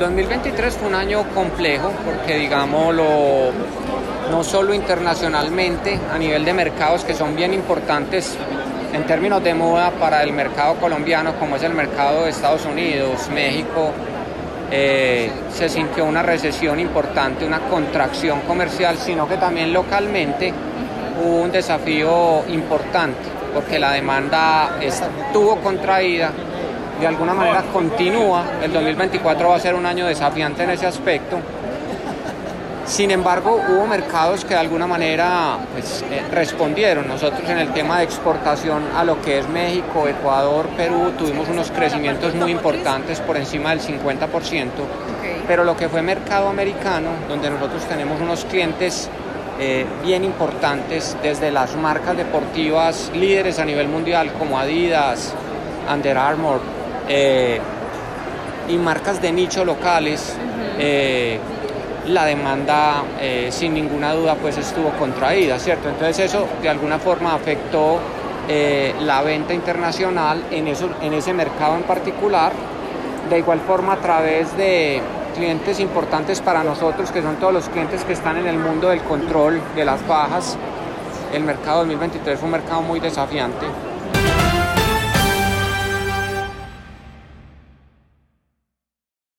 2023 fue un año complejo porque digámoslo, no solo internacionalmente, a nivel de mercados que son bien importantes en términos de moda para el mercado colombiano, como es el mercado de Estados Unidos, México, eh, se sintió una recesión importante, una contracción comercial, sino que también localmente hubo un desafío importante, porque la demanda estuvo contraída, de alguna manera continúa, el 2024 va a ser un año desafiante en ese aspecto, sin embargo, hubo mercados que de alguna manera pues, eh, respondieron. Nosotros en el tema de exportación a lo que es México, Ecuador, Perú, tuvimos unos crecimientos muy importantes por encima del 50%. Pero lo que fue mercado americano, donde nosotros tenemos unos clientes eh, bien importantes, desde las marcas deportivas líderes a nivel mundial como Adidas, Under Armour, eh, y marcas de nicho locales la demanda eh, sin ninguna duda pues estuvo contraída, ¿cierto? Entonces eso de alguna forma afectó eh, la venta internacional en, eso, en ese mercado en particular, de igual forma a través de clientes importantes para nosotros, que son todos los clientes que están en el mundo del control de las bajas. El mercado 2023 fue un mercado muy desafiante